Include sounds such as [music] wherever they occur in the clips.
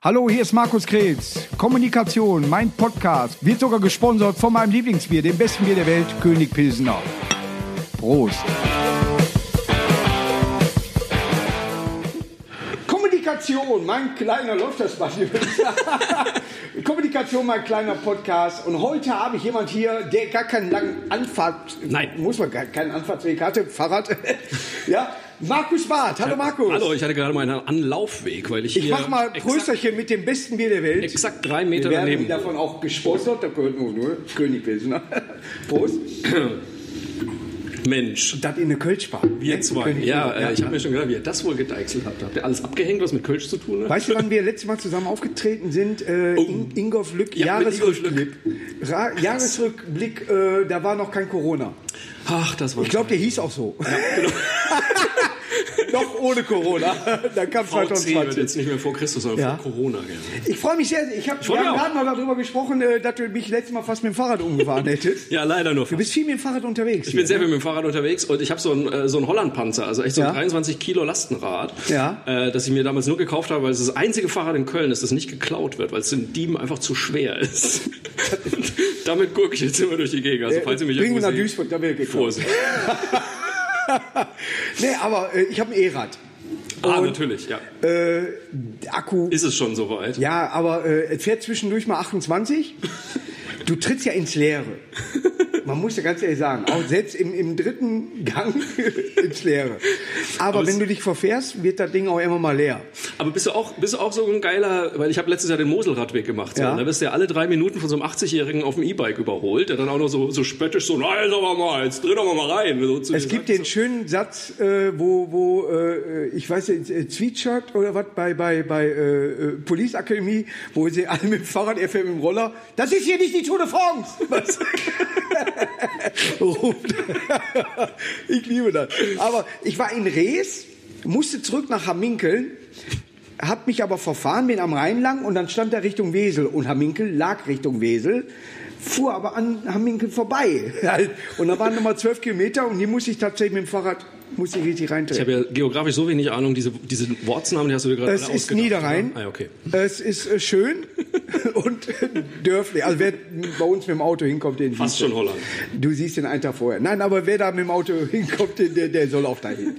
Hallo, hier ist Markus Krebs. Kommunikation, mein Podcast, wird sogar gesponsert von meinem Lieblingsbier, dem besten Bier der Welt, König Pilsener. Prost. Kommunikation, mein kleiner, läuft das was? [laughs] Kommunikation, mein kleiner Podcast. Und heute habe ich jemand hier, der gar keinen langen Anfahrt, Nein. muss man gar keinen Anfahrtsweg hatte, Fahrrad. [laughs] ja, Markus Barth. Hallo Markus. Hallo, ich hatte gerade mal einen Anlaufweg, weil ich Ich hier mach mal Prösterchen mit dem besten Bier der Welt. exakt drei Wir Meter werden daneben. davon auch gesponsert, da gehört nur, nur König Pilsener. [laughs] Prost. Mensch, Das in eine Kölschbar. wir zwei. Ja, äh, ich habe mir schon gedacht, wie ihr das wohl gedeichselt habt. Habt ihr alles abgehängt, was mit Kölsch zu tun hat? Weißt du, wann [laughs] wir letztes Mal zusammen aufgetreten sind? Äh, In, Ingolf Lück, Oh. Ja, Jahresrückblick. Jahresrückblick, äh, da war noch kein Corona. Ach, das war Ich glaube, der hieß auch so. genau. [laughs] noch ohne Corona. [laughs] Dann kam VC wird 2020. jetzt nicht mehr vor Christus, sondern Ja. vor Corona. Ja. Ich freue mich sehr. Ich hab, wir haben gerade mal darüber gesprochen, äh, dass du mich letztes Mal fast mit dem Fahrrad umgefahren [laughs] hättest. ja, leider nur. Du bist viel mit dem Fahrrad unterwegs. Ich bin sehr viel mit dem Fahrrad unterwegs und ich habe so einen äh, so einen Hollandpanzer, also echt so ein Ja. 23 Kilo Lastenrad, Ja. äh, das ich mir damals nur gekauft habe, weil es das einzige Fahrrad in Köln ist, das nicht geklaut wird, weil es den Dieben einfach zu schwer ist. [laughs] Damit gucke ich jetzt immer durch die Gegend. Also falls ihr mich Bring nach Duisburg, da wird geklaut. Vorsicht. [laughs] Nee, aber äh, ich habe ein E-Rad. Ah, Und, natürlich, ja. Äh, Akku. Ist es schon soweit? Ja, aber äh, es fährt zwischendurch mal 28. Du trittst ja ins Leere. [laughs] Man muss ja ganz ehrlich sagen, auch selbst im, im dritten Gang [laughs] ins Leere. Aber, Aber wenn du dich verfährst, wird das Ding auch immer mal leer. Aber bist du auch, bist du auch so ein geiler, weil ich habe letztes Jahr den Moselradweg gemacht. So, Ja. und da wirst du ja alle drei Minuten von so einem 80-Jährigen auf dem E-Bike überholt, der dann auch noch so, so spöttisch so, nein, sag mal mal, jetzt dreh doch mal rein. So Es gibt den schönen Satz, äh, wo, wo äh, ich weiß nicht, äh, Sweatshirt oder was bei, bei, bei äh, äh, Police Akademie, wo sie alle mit dem Fahrrad, er fährt mit dem Roller. Das ist hier nicht die Tour de France. [laughs] Was? [laughs] [laughs] [laughs] Ich liebe das. Aber ich war in Rees, musste zurück nach Hamminkeln, hab mich aber verfahren, bin am Rhein lang und dann stand er Richtung Wesel und Hamminkel lag Richtung Wesel, fuhr aber an Hamminkel vorbei. [laughs] Und da waren nochmal zwölf Kilometer und hier musste ich tatsächlich mit dem Fahrrad, musste ich richtig Ich reintreten. habe ja geografisch so wenig Ahnung, diese, diese Wortsnamen, die hast du dir gerade Es ist ausgedacht, Niederrhein. Ah, okay. Es ist äh, schön [laughs] und dörflich. Also wer bei uns mit dem Auto hinkommt, den Fast schon Holland. Du siehst den einen Tag vorher. Nein, aber wer da mit dem Auto [laughs] hinkommt, der, der soll auch dahin.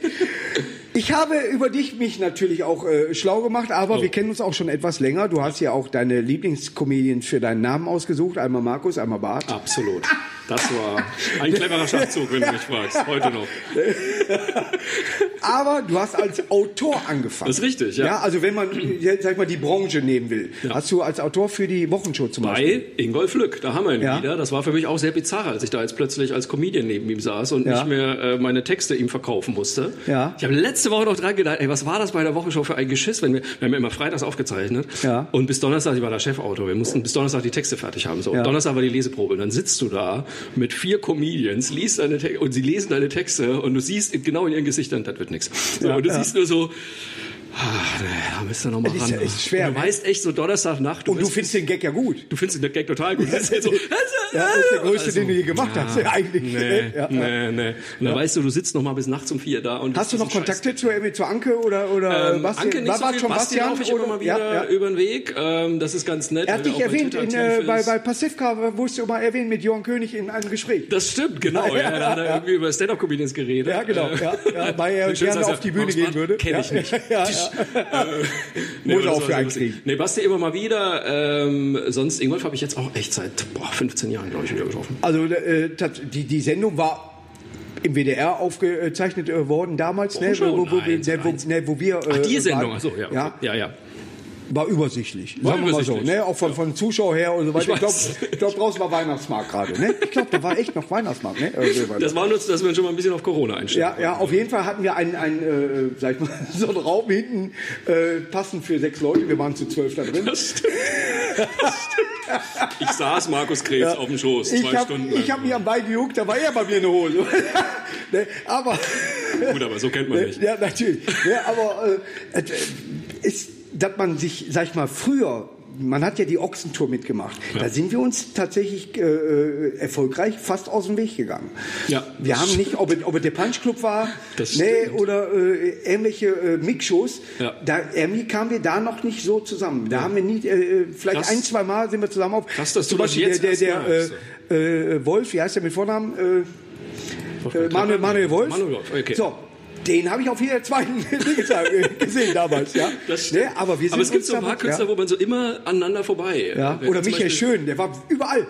Ich habe über dich mich natürlich auch äh, schlau gemacht, aber Oh. wir kennen uns auch schon etwas länger. Du hast ja auch deine Lieblingscomedians für deinen Namen ausgesucht. Einmal Markus, einmal Bart. Absolut. Das [laughs] war ein cleverer Schachzug, wenn du mich fragst. Heute noch. [laughs] Aber du hast als Autor angefangen. Das ist richtig, ja. Ja, also wenn man, jetzt, sag mal, die Branche nehmen will, hast du als Autor für die Wochenshow zum Beispiel. Bei Ingolf Lück, da haben wir ihn Ja. wieder. Das war für mich auch sehr bizarr, als ich da jetzt plötzlich als Comedian neben ihm saß und Ja. nicht mehr äh, meine Texte ihm verkaufen musste. Ja. Ich habe letzte Woche noch dran gedacht, ey, was war das bei der Wochenshow für ein Geschiss? Wenn wir, wir haben ja immer freitags aufgezeichnet. Ja. Und bis Donnerstag, ich war der Chefautor, wir mussten bis Donnerstag die Texte fertig haben. So. Ja. Donnerstag war die Leseprobe. Und dann sitzt du da mit vier Comedians, liest deine Texte und sie lesen deine Texte und du siehst genau in ihren Gesichtern, das wird nichts. So, Ja, und du siehst nur so, nee, da müsst ihr noch mal Das ist ran. ja echt schwer, Und du ne? weißt echt so Donnerstagnacht. Und du bist- findest den Gag ja gut. Du findest den Gag total gut. Das ist so, Ja, das ist der größte, Also, den du je gemacht hast, eigentlich. Nee, Ja. nee, nee. Und dann weißt du, du sitzt noch mal bis nachts um vier da. Und Hast du noch Kontakte zu, zu Anke oder, oder Ähm, Bastian? Anke nicht war, so viel. schon Bastian laufe ich immer oder? mal wieder Ja, ja. über den Weg. Ähm, das ist ganz nett. Er hat dich der auch bei erwähnt, in, äh, bei, bei Pasivka wurdest du mal erwähnt mit Johann König in einem Gespräch. Das stimmt, genau. [laughs] Ja, da hat er irgendwie über Stand-Up-Comedians geredet. Ja, genau. Äh, Ja, ja, weil er [laughs] gerne auf die Bühne gehen würde. Kenn Ja. ich nicht. [laughs] Ja. Äh, [laughs] nee, Muss auch für kriegen. Nee, Basti immer mal wieder. Ähm, sonst Ingolf habe ich jetzt auch echt seit boah, 15 Jahren, glaube ich, wieder getroffen. Also äh, die, die Sendung war im WDR aufgezeichnet äh, worden damals, ne, schon? wo, wo, wir- Eins, ne, wo, eins. ne, wo wir. Ach, äh, die Sendung, waren. achso, ja, okay. ja. ja, ja. War übersichtlich, War sagen wir mal so. übersichtlich. Ne? Auch von, von Zuschauer her und so weiter. Ich Ich glaube, ich glaub, draußen war Weihnachtsmarkt gerade. Ne? Ich glaube, da war echt noch Weihnachtsmarkt. Ne? Äh, Das war nur, dass wir schon mal ein bisschen auf Corona einstellen. Ja, ja, auf jeden Fall hatten wir einen, einen äh, sag ich mal, [laughs] so einen Raum hinten, äh, passend für sechs Leute. Wir waren zu zwölf da drin. Das stimmt. Ich saß Markus Krebs auf dem Schoß, zwei Ich habe Stunden lang. hab mich am Bein gejuckt, da war er bei mir in der Hose. [laughs] ne, aber, Gut, aber so kennt man ne, nicht. ja, natürlich. Ne, aber äh, äh, ist, dass man sich, sag ich mal, früher man hat ja die Ochsentour mitgemacht. Da sind wir uns tatsächlich äh, äh, erfolgreich fast aus dem Weg gegangen. Ja, wir das haben nicht, ob, es- ob es der Punch Club war, Das nee, oder äh, irgendwelche äh, Mixshows. Ja. Da irgendwie kamen wir da noch nicht so zusammen. Da haben wir nie, äh, vielleicht Krass. ein, zwei Mal sind wir zusammen auf. Krass, dass Zum du das Beispiel jetzt der, der, der äh, äh, Wolf, wie heißt der mit Vornamen? Äh, äh, Manuel, Manuel Wolf. Manuel Wolf, okay. So, den habe ich auf jeder zweiten [laughs] gesehen damals, ja. Das. Nee, aber wir sind aber es gibt so ein paar Künstler, ja. wo man so immer aneinander vorbei. Ja. Wenn Oder Michael Schön, der war überall.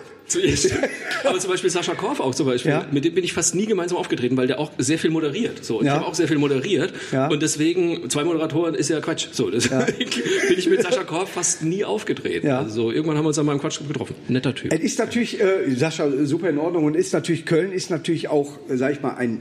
Aber zum Beispiel Sascha Korf auch zum Beispiel, Ja. mit dem bin ich fast nie gemeinsam aufgetreten, weil der auch sehr viel moderiert. So, und Ja. ich habe auch sehr viel moderiert Ja. und deswegen zwei Moderatoren ist ja Quatsch. So, deswegen [laughs] bin ich mit Sascha Korf fast nie aufgetreten. Also so, irgendwann haben wir uns an meinem Quatsch getroffen. Netter Typ. Es ist natürlich, äh, Sascha, super in Ordnung und ist natürlich, Köln ist natürlich auch, äh, sag ich mal, ein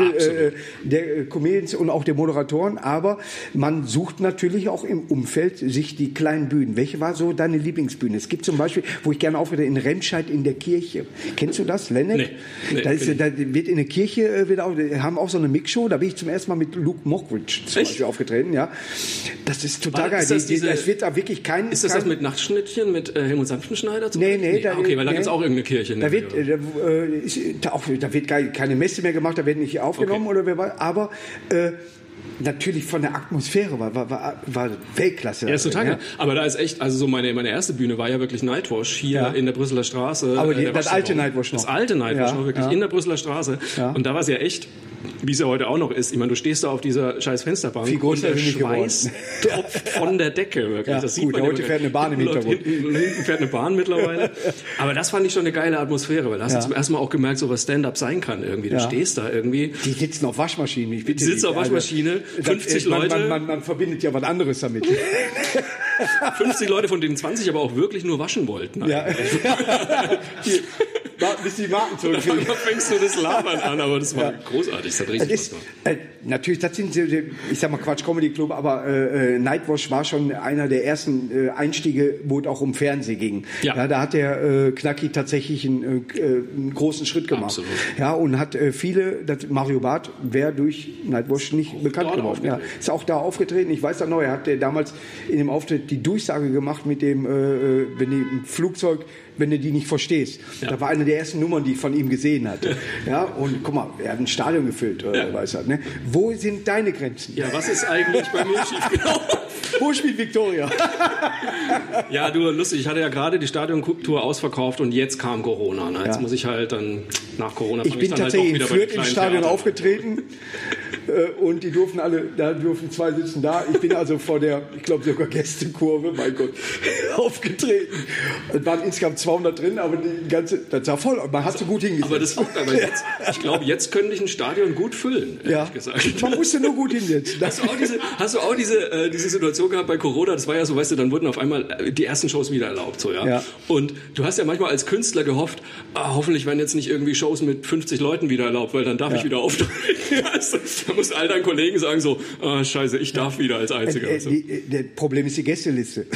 Absolut. äh, der äh, Comedians und auch der Moderatoren, aber man sucht natürlich auch im Umfeld sich die kleinen Bühnen. Welche war so deine Lieblingsbühne? Es gibt zum Beispiel, wo ich gerne aufgetreten in Remscheid in der Kirche. Kennst du das, Lennart? Nee. Nee, da, ist, da wird in der Kirche äh, wird auch, haben auch so eine Mixshow, da bin ich zum ersten Mal mit Luke Mockridge zum Echt? Beispiel aufgetreten, ja. Das ist total War- geil. ist das Die- die- diese- Es wird da wirklich kein... Ist das kein, das mit Nachtschnittchen, mit äh, Helmut Sanftenschneider? zum Nee, Beispiel? nee, da, okay, weil da nee. gibt's auch irgendeine Kirche. in Da wird, äh, da, äh, ist, da, auch, da wird keine Messe mehr gemacht, da wird nicht aufgenommen Okay. oder wer weiß. Aber äh, natürlich von der Atmosphäre war, war, war, war Weltklasse. Ja, ist total ja. geil. Aber da ist echt, also so meine, meine erste Bühne war ja wirklich Nightwash hier Ja. in der Brüsseler Straße. Aber äh, die- das alte Nightwash noch. Das alte Nightwash Ja, noch, wirklich ja. in der Brüsseler Straße. Ja. Und da war es ja echt, wie es ja heute auch noch ist. Ich meine, du stehst da auf dieser scheiß Fensterbank Viel und der. Schweiß tropft von der Decke, wirklich. Ja, das sieht gut, man ja heute fährt eine Bahn im [laughs] Hintergrund. Hinten, hinten fährt eine Bahn mittlerweile. Aber das fand ich schon eine geile Atmosphäre, weil da hast Ja. du zum ersten Mal auch gemerkt, so was Stand-up sein kann irgendwie. Du Ja. stehst da irgendwie. Die sitzen auf Waschmaschinen. Ich bitte Die sitzen auf Waschmaschine, das- 50 man, Leute. Man, man, man verbindet ja was anderes damit. [laughs] 50 Leute, von denen 20 aber auch wirklich nur waschen wollten. ja. [laughs] [laughs] Bis die Marken zurückkriegen. [laughs] Da fängst du das Labern an, aber das war großartig. Das hat richtig ist, äh, natürlich, das sind, ich sag mal Quatsch Comedy Club, aber äh, äh, Nightwash war schon einer der ersten äh, Einstiege, wo es auch um Fernsehen ging. Ja. da hat der äh, Knacki tatsächlich einen, äh, einen großen Schritt gemacht. Absolut. Ja, und hat äh, viele, das Mario Barth wäre durch Nightwash nicht bekannt dort geworden. Ja, ist auch da aufgetreten. Ich weiß da noch, er hat äh, damals in dem Auftritt die Durchsage gemacht mit dem, äh, äh, wenn die im Flugzeug wenn du die nicht verstehst. Da war eine der ersten Nummern, die ich von ihm gesehen hatte. [laughs] Ja, und guck mal, er hat ein Stadion gefüllt, Ja. weiß er, ne? Wo sind deine Grenzen? Ja, was ist eigentlich bei mir schiefgelaufen? [laughs] Wo spielt Victoria? [laughs] Ja, du, lustig, ich hatte ja gerade die Stadiontour ausverkauft und jetzt kam Corona. Ne? Jetzt Ja. muss ich halt dann nach Corona Ich bin dann halt tatsächlich in bei den Fürth im Stadion Theatern. aufgetreten und die durften alle, da durften zwei sitzen da. Ich bin also vor der, ich glaube sogar Gästekurve, mein Gott, [laughs] aufgetreten. Es waren insgesamt 200 drin, aber die ganze, das sah voll, man hat so gut hingesetzt. Aber das auch weil jetzt, ich glaube, jetzt könnte ich ein Stadion gut füllen, ehrlich ja. gesagt. Man musste nur gut hinsetzen. Hast du auch diese, hast du auch diese, äh, diese Situation gehabt bei Corona? Das war ja so, weißt du, dann wurden auf einmal äh, die ersten Shows wieder erlaubt, so, ja? Ja. Und du hast ja manchmal als Künstler gehofft, ah, hoffentlich werden jetzt nicht irgendwie Shows mit 50 Leuten wieder erlaubt, weil dann darf ich wieder auftreten. [laughs] Musst all deinen Kollegen sagen so, ah, scheiße, ich darf wieder als Einziger. äh, so. die, äh, der Problem ist die Gästeliste. [laughs]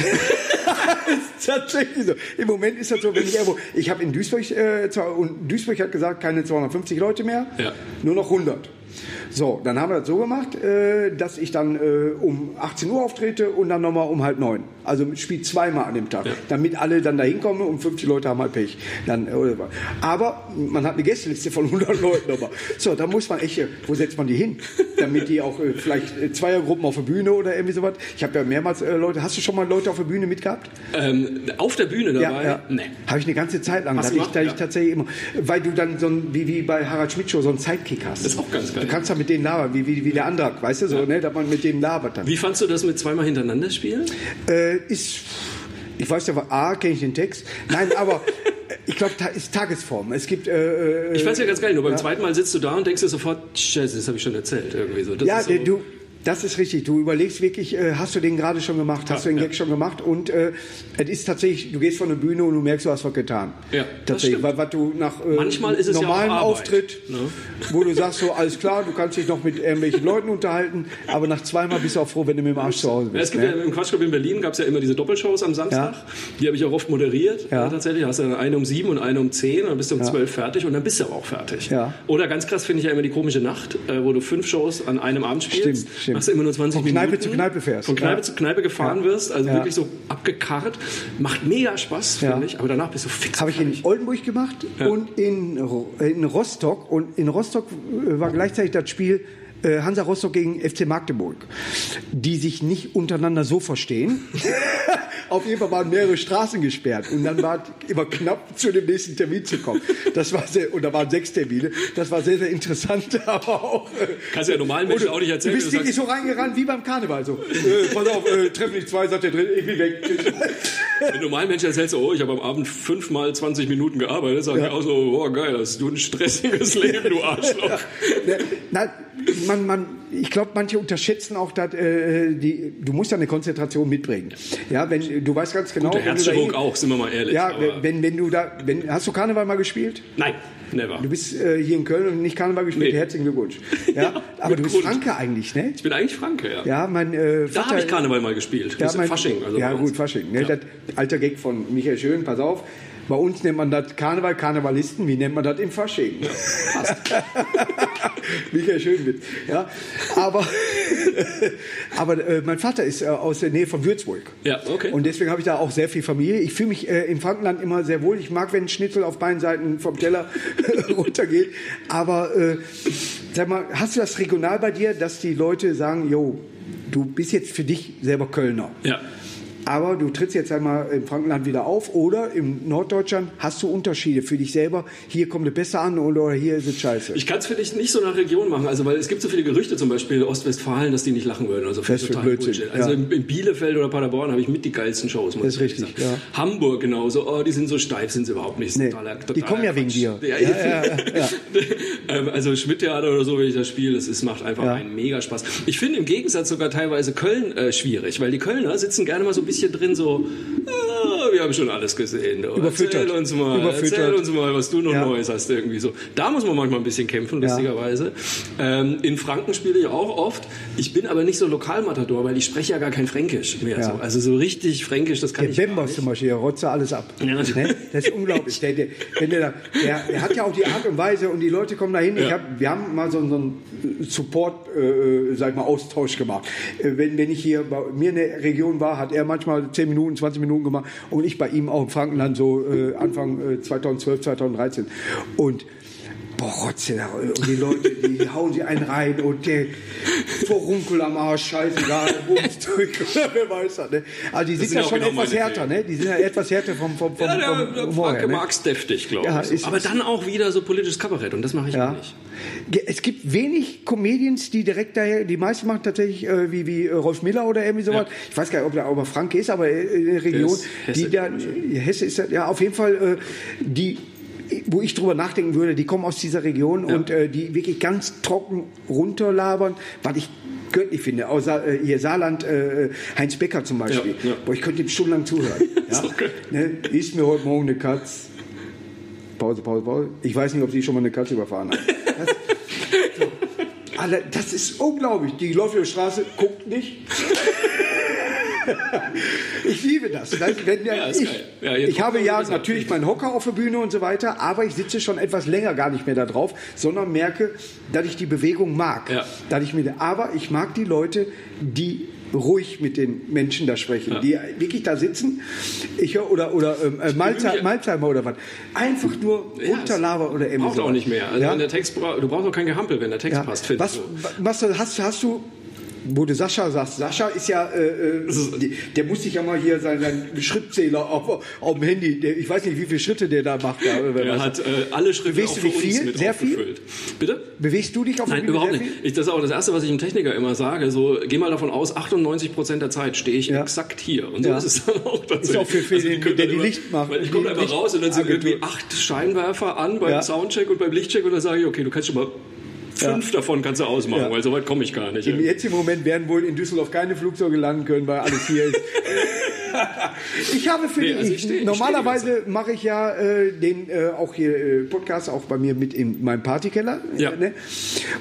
ist tatsächlich so. Im Moment ist das so, wenn ich irgendwo, ich habe in Duisburg, äh, und Duisburg hat gesagt, keine 250 Leute mehr, Ja. nur noch 100. So, dann haben wir das so gemacht, äh, dass ich dann äh, um 18 Uhr auftrete und dann nochmal um halb neun. Also spielt zweimal an dem Tag, damit alle dann da hinkommen und 50 Leute haben halt Pech. Dann, äh, aber man hat eine Gästeliste von 100 Leuten nochmal. So, da muss man echt, äh, wo setzt man die hin? Damit die auch äh, vielleicht äh, Zweiergruppen auf der Bühne oder irgendwie sowas. Ich habe ja mehrmals Leute, hast du schon mal Leute auf der Bühne mitgehabt? Ähm, auf der Bühne dabei? Ja, ja. Nee. Habe ich eine ganze Zeit lang. Hast Da ich, da gemacht? ich Ja. tatsächlich immer, weil du dann so ein, wie, wie bei Harald Schmidt Show, so einen Sidekick hast. Das ist auch ganz geil. Du kannst dann mit denen labern, wie, wie, wie der Andrak, weißt du, so, ne, dass man mit denen labert dann. Wie fandst du das mit zweimal hintereinander spielen? Äh, ist, ich weiß ja, A, kenne ich den Text. Nein, aber äh, ich glaube, da ist Tagesform. Es gibt, äh, äh, Ich fand's ja ganz geil, nur beim zweiten Mal sitzt du da und denkst dir sofort, scheiße, das habe ich schon erzählt irgendwie so. Das ja, so, du, das ist richtig. Du überlegst wirklich, äh, hast du den gerade schon gemacht, hast Ja, du den ja. Gag schon gemacht und äh, es ist tatsächlich, du gehst von der Bühne und du merkst, du hast was getan. Ja, das tatsächlich, stimmt. weil was du nach äh, Manchmal ist es ja normalen Arbeit, Auftritt, ne? wo du sagst so, alles klar, du kannst dich noch mit irgendwelchen Leuten unterhalten, aber nach zweimal bist du auch froh, wenn du mit dem Arsch zu Hause Ja, es bist. gibt ne? ja, Im Quatschclub in Berlin gab es ja immer diese Doppelshows am Samstag. Die habe ich auch oft moderiert. Ja. Äh, tatsächlich. Da hast du dann eine um sieben und eine um zehn und dann bist du um zwölf fertig und dann bist du aber auch fertig. Ja. Oder ganz krass finde ich ja immer die komische Nacht, äh, wo du fünf Shows an einem Abend spielst. Stimmt, stimmt. Machst du immer nur 20 Von Kneipe Minuten. zu Kneipe fährst. Von Kneipe Ja. zu Kneipe gefahren Ja. wirst, also Ja. wirklich so abgekarrt. Macht mega Spaß, finde ich, aber danach bist du fix. Habe ich in Oldenburg gemacht und in, in Rostock. Und in Rostock war gleichzeitig das Spiel Hansa Rostock gegen FC Magdeburg, die sich nicht untereinander so verstehen. [laughs] Auf jeden Fall waren mehrere Straßen gesperrt und dann war es immer knapp zu dem nächsten Termin zu kommen. Das war sehr, und da waren sechs Termine. Das war sehr, sehr interessant, [laughs] aber auch. äh, Kannst ja normalen Menschen auch nicht erzählen, Du bist wirklich so reingerannt wie beim Karneval. So, [laughs] äh, pass auf, äh, treff nicht zwei, sagt der drin, ich bin weg. Wenn normalen Menschen erzählst, du, oh, ich habe am Abend fünfmal 20 Minuten gearbeitet, sagen die auch so, oh geil, hast du ein stressiges Leben, du Arschloch. Ne, Na, man, man, ich glaube, manche unterschätzen auch, dass äh, die, du musst ja eine Konzentration mitbringen. Ja, wenn du weißt ganz genau. Da Herzchirurg auch, sind wir mal ehrlich. Ja, wenn, wenn du da, wenn, hast du Karneval mal gespielt? Nein, never. Du bist äh, hier in Köln und nicht Karneval gespielt. Nee. Herzlichen Glückwunsch. [laughs] Ja, Ja, aber du bist Grund. Franke eigentlich, ne? Ich bin eigentlich Franke, ja. Ja, mein äh, Da Vater. habe ich Karneval mal gespielt. Ja, mein, Fasching. Also ja gut, Fasching. Ne? Ja. Das alter Gag von Michael Schön, pass auf. Bei uns nennt man das Karneval, Karnevalisten. Wie nennt man das im Fasching? [laughs] Michael Schönwitz. Ja, aber [laughs] aber äh, mein Vater ist äh, aus der Nähe von Würzburg. Ja, okay. Und deswegen habe ich da auch sehr viel Familie. Ich fühle mich äh, im Frankenland immer sehr wohl. Ich mag, wenn ein Schnitzel auf beiden Seiten vom Teller [laughs] runtergeht. Aber äh, sag mal, hast du das regional bei dir, dass die Leute sagen, jo, du bist jetzt für dich selber Kölner. Ja. Aber du trittst jetzt einmal im Frankenland wieder auf oder im Norddeutschland hast du Unterschiede für dich selber. Hier kommt es besser an oder hier ist es scheiße. Ich kann es für dich nicht so nach Region machen, also weil es gibt so viele Gerüchte, zum Beispiel Ostwestfalen, dass die nicht lachen würden. Also Das ist total Blödsinn. Also ja. in, in Bielefeld oder Paderborn habe ich mit die geilsten Shows. muss Das ist ich richtig, sagen. Hamburg genauso. Oh, die sind so steif, sind sie überhaupt nicht. Nee, totaler- die totaler kommen ja wegen Quatsch. dir. Ja, Ja, ja, ja. [laughs] ähm, also Schmidt-Theater oder so, wenn ich das spiele, das ist, macht einfach Ja. einen mega Spaß. Ich finde im Gegensatz sogar teilweise Köln äh, schwierig, weil die Kölner sitzen gerne mal so ein bisschen drin, so, ah, wir haben schon alles gesehen. Überfüttert. Erzähl uns mal, Überfüttert. erzähl uns mal, was du noch Ja. Neues hast irgendwie so. Da muss man manchmal ein bisschen kämpfen, lustigerweise. Ähm, in Franken spiele ich auch oft. Ich bin aber nicht so Lokalmatador, weil ich spreche ja gar kein Fränkisch mehr. Ja. So. Also so richtig Fränkisch, das kann Der ich Bembers nicht. zum Beispiel, der rotzt alles ab. Ja. Ne? Das ist unglaublich. Der, der, der, der, hat ja auch die Art und Weise und die Leute kommen dahin. Ich Ja. hab, wir haben mal so, so einen Support, äh, sag ich mal, Austausch gemacht. Äh, wenn, wenn ich hier bei mir in der Region war, hat er manchmal 10 Minuten, 20 Minuten gemacht und ich bei ihm auch im Frankenland so äh, Anfang äh, 2012, 2013. Und Boah, Rotze, da- und die Leute, die [laughs] hauen sie einen rein und der Vorunkel am Arsch, scheißegal, Bums durch, oder wer weiß das, ne? Also die sind, sind ja auch schon genau etwas härter, ne? Die sind ja etwas härter vom, vom, vom, Ja, der, vom der Humor her, Franke ne? deftig, glaube Ja, ich. aber dann auch wieder so politisches Kabarett und das mache ich Ja. nicht. Es gibt wenig Comedians, die direkt daher, die meisten machen tatsächlich äh, wie, wie äh, Rolf Miller oder irgendwie sowas. Ja. Ich weiß gar nicht, ob der aber Franke ist, aber äh, in der Region, Hesse, die da, ja, Hesse ist ja auf jeden Fall, äh, die, wo ich drüber nachdenken würde, die kommen aus dieser Region Ja. und äh, die wirklich ganz trocken runterlabern, was ich göttlich finde. Außer äh, hier Saarland, äh, Heinz Becker zum Beispiel. Ja, ja. Boah, ich könnte ihm stundenlang zuhören. [laughs] ja? Ne? Ist mir heute Morgen eine Katz. Pause, Pause, Pause. Ich weiß nicht, ob sie schon mal eine Katze überfahren hat. Das, so. Alter, das ist unglaublich. Die läuft über die Straße, guckt nicht. Ich liebe das. Weißt, wenn, Ja, ich. Ja, ich habe ja natürlich meinen Hocker auf der Bühne und so weiter, aber ich sitze schon etwas länger gar nicht mehr da drauf, sondern merke, dass ich die Bewegung mag. Ja. Dass ich mit, aber ich mag die Leute, die ruhig mit den Menschen da sprechen, Ja. die wirklich da sitzen. Ich oder oder ähm, äh, Malzheimer, oder was. Einfach nur Ja, runterlaber oder irgendwie Braucht auch nicht mehr. Also ja? der Text du brauchst auch kein Gehampel, wenn der Text ja. passt, was, was hast, hast du wo du Sascha sagst, Sascha ist ja, äh, äh, der muss sich ja mal hier seinen, seinen Schrittzähler auf, auf dem Handy, der, ich weiß nicht, wie viele Schritte der da macht. Da, Er weiß hat äh, alle Schritte Bewegst auch du dich viel? mit Sehr viel? Bitte? Bewegst du dich auf der Nein, überhaupt nicht. Ich, das ist auch das Erste, was ich dem Techniker immer sage. So, geh mal davon aus, 98 Prozent der Zeit stehe ich Ja. exakt hier. Und so Ja. ist es [laughs] dann auch tatsächlich. Ist auch für- für den, der die Licht macht. Ich komme einfach raus und dann sind irgendwie acht Scheinwerfer an beim Ja. Soundcheck und beim Lichtcheck und dann sage ich, okay, du kannst schon mal fünf davon kannst du ausmachen, Ja. weil so weit komme ich gar nicht. Im jetzigen Moment werden wohl in Düsseldorf keine Flugzeuge landen können, weil alles hier ist. [laughs] ich habe für Nee, die, also ich ich, steh- ich normalerweise mache ich ja äh, den äh, auch hier äh, Podcast auch bei mir mit in meinem Partykeller. Ja. Ne?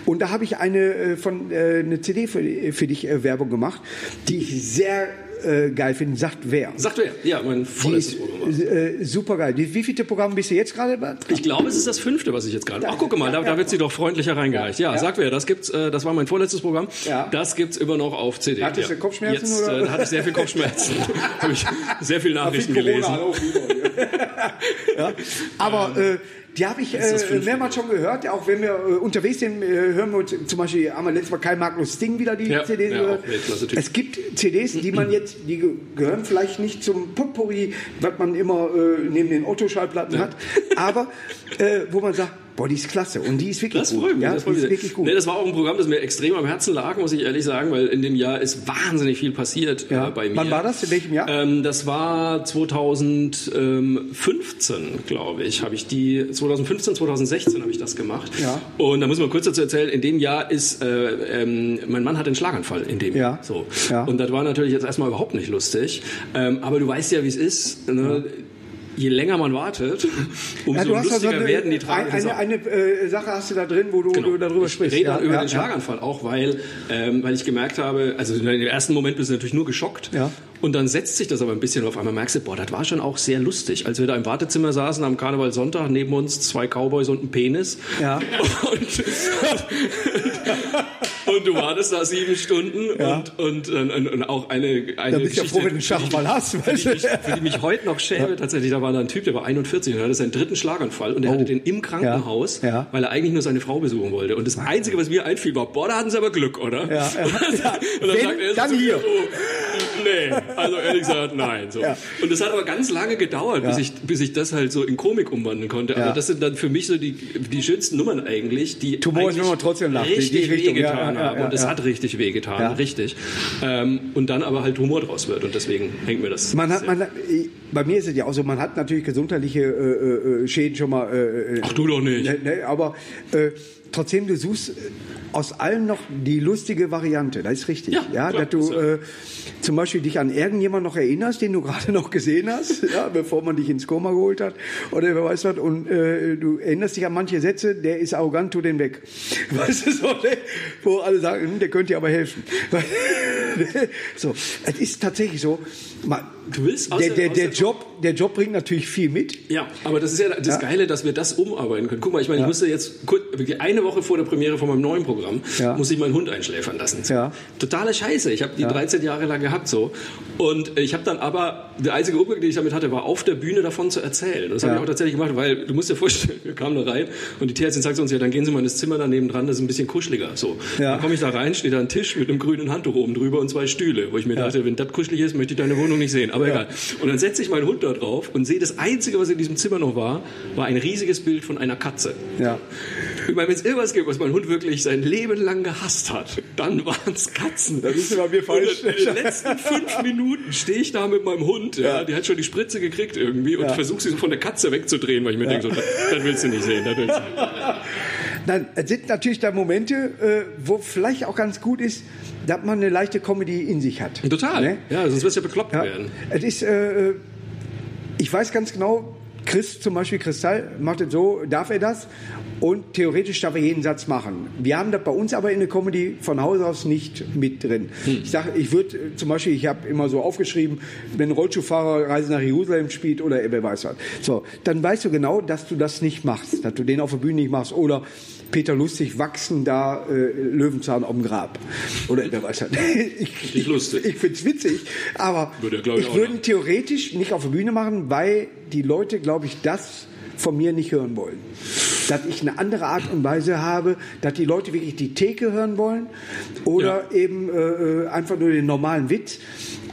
Und da habe ich eine äh, von äh, eine CD für, für dich äh, Werbung gemacht, die ich sehr äh, geil finde, sagt wer. Sagt wer? Ja, mein ist Programm äh, super geil. Wie vielte Programm bist du jetzt gerade? Ich glaube, es ist das fünfte, was ich jetzt gerade. Ach, gucke mal, da, da wird sie doch freundlicher reingereicht. Ja, Ja. sag wer, das gibt's, äh, das war mein vorletztes Programm. Ja. Das gibt's immer noch auf CD. Hattest ja. du Kopfschmerzen, Jetzt, oder? Äh, hatte ich sehr viel Kopfschmerzen. [laughs] Habe ich sehr viel Nachrichten gelesen. [laughs] ja. Aber äh, die habe ich äh, mehrmals schon gehört. Auch wenn wir äh, unterwegs sind, äh, hören wir uns zum Beispiel, haben wir letztes Mal Kai Magnus Sting wieder die Ja, CDs ja, gehört. Es gibt CDs, die man jetzt, die ge- gehören vielleicht nicht zum Potpourri, was man immer äh, neben den Otto-Schallplatten hat, aber äh, wo man sagt, boah, die ist klasse und die ist wirklich Das gut. freut mich. ja, das, freut mich ist wirklich gut. Nee, das war auch ein Programm, das mir extrem am Herzen lag, muss ich ehrlich sagen, weil in dem Jahr ist wahnsinnig viel passiert ja. äh, bei mir. Wann war das? In welchem Jahr? Ähm, das war 2015, glaube ich, habe ich die 2015, 2016 habe ich das gemacht. Ja. Und da muss man kurz dazu erzählen, in dem Jahr ist äh, ähm, mein Mann hat einen Schlaganfall in dem Ja. Jahr. So. Ja. Und das war natürlich jetzt erstmal überhaupt nicht lustig. Ähm, aber du weißt ja, wie es ist. Ne? Je länger man wartet, [laughs] umso ja, hast also lustiger eine, werden die tragischen eine, eine, äh, Sache hast du da drin, wo du, du darüber Genau. ich sprichst. rede ja, über ja, den Schlaganfall auch, weil, ähm, weil ich gemerkt habe, also in dem ersten Moment bist du natürlich nur geschockt. Ja. Und dann setzt sich das aber ein bisschen und auf einmal merkst du, boah, das war schon auch sehr lustig. Als wir da im Wartezimmer saßen am Karnevalsonntag, neben uns zwei Cowboys und ein Penis. Ja. [laughs] Und, und du wartest da sieben Stunden Ja. und, und, und, und, und auch eine, eine Da bist du ja froh, wenn du einen Schach mal hast. für die, du? ich, für die mich heute noch schäme, tatsächlich, da war da ein Typ, der war 41 und hatte seinen dritten Schlaganfall und der Oh. hatte den im Krankenhaus, Ja, ja. weil er eigentlich nur seine Frau besuchen wollte. Und das Einzige, was mir einfiel, war, boah, da hatten sie aber Glück, oder? Ja, ja. [laughs] Und dann, Ja. und dann sagt er dann hier. So, nee, also ehrlich gesagt, nein. So. Ja. Und das hat aber ganz lange gedauert, bis, Ja. ich, bis ich das halt so in Komik umwandeln konnte. Aber das sind dann für mich so die, die schönsten Nummern eigentlich, die Humor ist, man trotzdem lacht, richtig wehgetan haben. Und es hat richtig wehgetan, richtig. Ähm, und dann aber halt Humor draus wird. Und deswegen hängt mir das Man hat, man bei mir ist es ja auch so, man hat natürlich gesundheitliche äh, äh, Schäden schon mal. Äh, Ach, du doch nicht. Ne, ne, aber äh, trotzdem, du suchst äh, aus allem noch die lustige Variante. Das ist richtig. Ja, Ja, klar, dass du äh, zum Beispiel dich an irgendjemanden noch erinnerst, den du [laughs] gerade noch gesehen hast, ja, bevor man dich ins Koma geholt hat oder wer weiß was. Und äh, du erinnerst dich an manche Sätze, der ist arrogant, tu den weg. [laughs] Weißt du so, ne? wo alle sagen, hm, der könnte dir aber helfen. [laughs] so, es ist tatsächlich so. Man, Du willst aus der, der- der, der, der- Job, der Job bringt natürlich viel mit. Ja, aber das ist ja das Geile, dass wir das umarbeiten können. Guck mal, ich meine, ich musste jetzt kurz, eine Woche vor der Premiere von meinem neuen Programm, Ja. muss ich meinen Hund einschläfern lassen. Ja. Totale Scheiße. Ich habe die 13 Jahre lang gehabt so. Und ich habe dann aber, die einzige Rubrik, die ich damit hatte, war auf der Bühne davon zu erzählen. Und das habe Ja. ich auch tatsächlich gemacht, weil du musst dir vorstellen, wir kamen da rein und die Tierärztin sagt uns, ja, dann gehen Sie mal ins Zimmer daneben dran, das ist ein bisschen kuscheliger. So. Ja. Dann komme ich da rein, steht da ein Tisch mit einem grünen Handtuch oben drüber und zwei Stühle, wo ich mir dachte, wenn das kuschelig ist, möchte ich deine Wohnung nicht sehen. Aber egal. Und dann setze ich meinen Hund da drauf und sehe, das Einzige, was in diesem Zimmer noch war, war ein riesiges Bild von einer Katze. Ja. Ich meine, wenn es irgendwas gibt, was mein Hund wirklich sein Leben lang gehasst hat, dann waren es Katzen. Da bist du bei mir falsch. Und in den letzten fünf Minuten stehe ich da mit meinem Hund, ja, die hat schon die Spritze gekriegt irgendwie und versuche sie so von der Katze wegzudrehen, weil ich mir denke, so, das, das willst du nicht sehen. Das willst du nicht. Nein, es sind natürlich da Momente, äh, wo vielleicht auch ganz gut ist, dass man eine leichte Comedy in sich hat. Total. Ne? Ja, sonst wirst du ja bekloppt Ja. werden. Es ist, äh, ich weiß ganz genau, Chris zum Beispiel, Kristall, macht es so, darf er das? Und theoretisch darf er jeden Satz machen. Wir haben das bei uns aber in der Comedy von Hause aus nicht mit drin. Hm. Ich sage, ich würde äh, zum Beispiel, ich habe immer so aufgeschrieben, wenn ein Rollschuhfahrer Reise nach Jerusalem spielt oder wer weiß was. So, dann weißt du genau, dass du das nicht machst, dass du den auf der Bühne nicht machst oder Peter Lustig wachsen da äh, Löwenzahn dem Grab. Oder wer weiß was. [laughs] Ich, lustig. ich finde es witzig, aber Würde ich, ich würde theoretisch nicht auf der Bühne machen, weil die Leute, glaube ich, das von mir nicht hören wollen. Dass ich eine andere Art und Weise habe, dass die Leute wirklich die Theke hören wollen oder eben äh, äh, einfach nur den normalen Witz,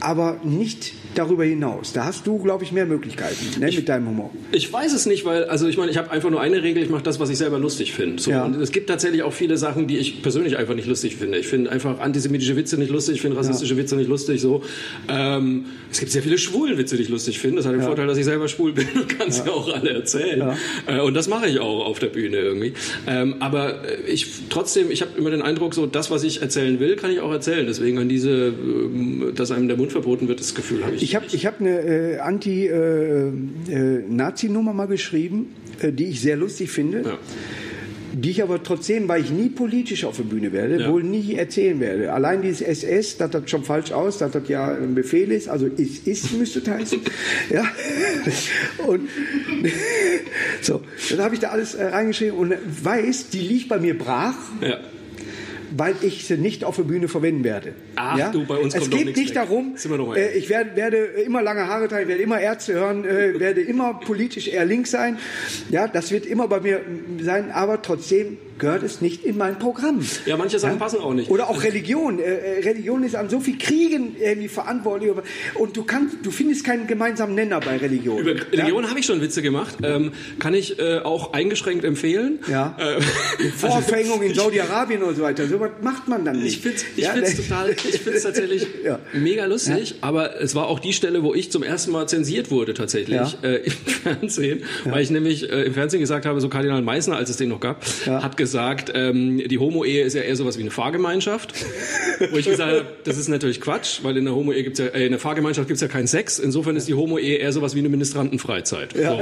aber nicht darüber hinaus. Da hast du, glaube ich, mehr Möglichkeiten ne, mit deinem Humor. Ich weiß es nicht, weil, also ich meine, ich habe einfach nur eine Regel, ich mache das, was ich selber lustig finde. So, Ja. Und es gibt tatsächlich auch viele Sachen, die ich persönlich einfach nicht lustig finde. Ich finde einfach antisemitische Witze nicht lustig, ich finde rassistische Witze nicht lustig. So. Ähm, es gibt sehr viele schwulen Witze, die ich lustig finde. Das hat den Vorteil, dass ich selber schwul bin und kann sie auch alle erzählen. Äh, und das mache ich auch auf der Bühne irgendwie. Ähm, aber äh, ich trotzdem, ich habe immer den Eindruck, so das, was ich erzählen will, kann ich auch erzählen. Deswegen an diese, ähm, dass einem der Mund verboten wird, das Gefühl habe ich. Ich habe ich hab eine äh, Anti-Nazi-Nummer mal geschrieben, äh, die ich sehr lustig finde. Ja. die ich aber trotzdem, weil ich nie politisch auf der Bühne werde, Ja. wohl nie erzählen werde. Allein dieses SS, das hat schon falsch aus, dass das ja ein Befehl ist, also ist, ist müsste heißen. [laughs] ja. Und [laughs] so, dann habe ich da alles äh, reingeschrieben und weiß, die liegt bei mir brach Ja. Weil ich sie nicht auf der Bühne verwenden werde. Ach du, bei uns es kommt doch geht nicht weg. darum, äh, ich werde, werde immer lange Haare tragen, werde immer Ärzte hören, äh, werde immer politisch eher links sein. Ja, das wird immer bei mir sein, aber trotzdem gehört es nicht in mein Programm. Ja, manche Sachen passen auch nicht. Oder auch Religion. Äh, äh, Religion ist an so viel Kriegen irgendwie verantwortlich. Und du kannst, du findest keinen gemeinsamen Nenner bei Religion. Über Religion habe ich schon Witze gemacht. Ähm, kann ich äh, auch eingeschränkt empfehlen. Ja. [laughs] Äh, Vorverhängung in Saudi-Arabien und so weiter. So was macht man dann nicht. Ich finde es Ja, total, ich [laughs] tatsächlich Ja. mega lustig, aber es war auch die Stelle, wo ich zum ersten Mal zensiert wurde tatsächlich Ja. äh, im [laughs] Fernsehen, weil ich nämlich äh, im Fernsehen gesagt habe, so Kardinal Meissner, als es den noch gab, Ja. hat gesagt, ähm, die Homo-Ehe ist ja eher sowas wie eine Fahrgemeinschaft, wo ich gesagt habe, das ist natürlich Quatsch, weil in der Homo-Ehe gibt's ja, äh, in der Fahrgemeinschaft gibt's ja keinen Sex, insofern ist die Homo-Ehe eher sowas wie eine Ministrantenfreizeit. So.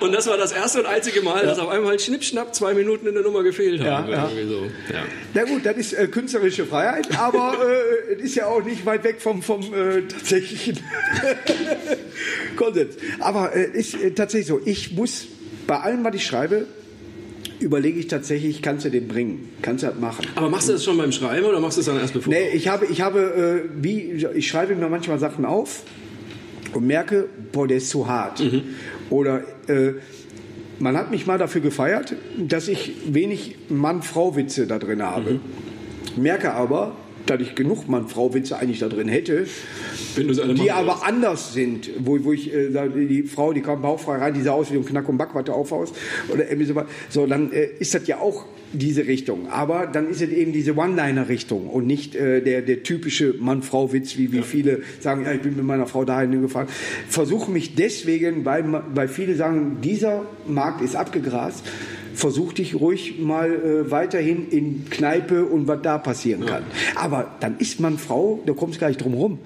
Und das war das erste und einzige Mal, dass auf einmal schnippschnapp zwei Minuten in der Nummer gefehlt haben. ja. Irgendwie so. ja. Na gut, das ist äh, künstlerische Freiheit, aber äh, es ist ja auch nicht weit weg vom, vom äh, tatsächlichen [laughs] Konsens. Aber äh, ist äh, tatsächlich so, ich muss bei allem, was ich schreibe, überlege ich tatsächlich, kannst du den bringen? Kannst du das machen? Aber machst du das schon beim Schreiben oder machst du es dann erst bevor? Nee, ich habe, ich habe, äh, wie, ich schreibe mir manchmal Sachen auf und merke, boah, der ist zu hart. Oder äh, man hat mich mal dafür gefeiert, dass ich wenig Mann-Frau-Witze da drin habe. Merke aber, dass ich genug Mann-Frau-Witze eigentlich da drin hätte, die aber willst. anders sind, wo, wo ich äh, die Frau, die kommt bauchfrei rein, die sah aus wie ein Knack- und Backwatte aufhaus oder irgendwie so, so dann äh, ist das ja auch diese Richtung. Aber dann ist es eben diese One-Liner-Richtung und nicht äh, der, der typische Mann-Frau-Witz, wie, wie viele sagen, ja, ich bin mit meiner Frau dahin gefahren. Versuche mich deswegen, weil, weil viele sagen, dieser Markt ist abgegrast, versuch dich ruhig mal äh, weiterhin in Kneipe und was da passieren kann. Aber dann ist man Frau, da kommst du gar nicht drum rum.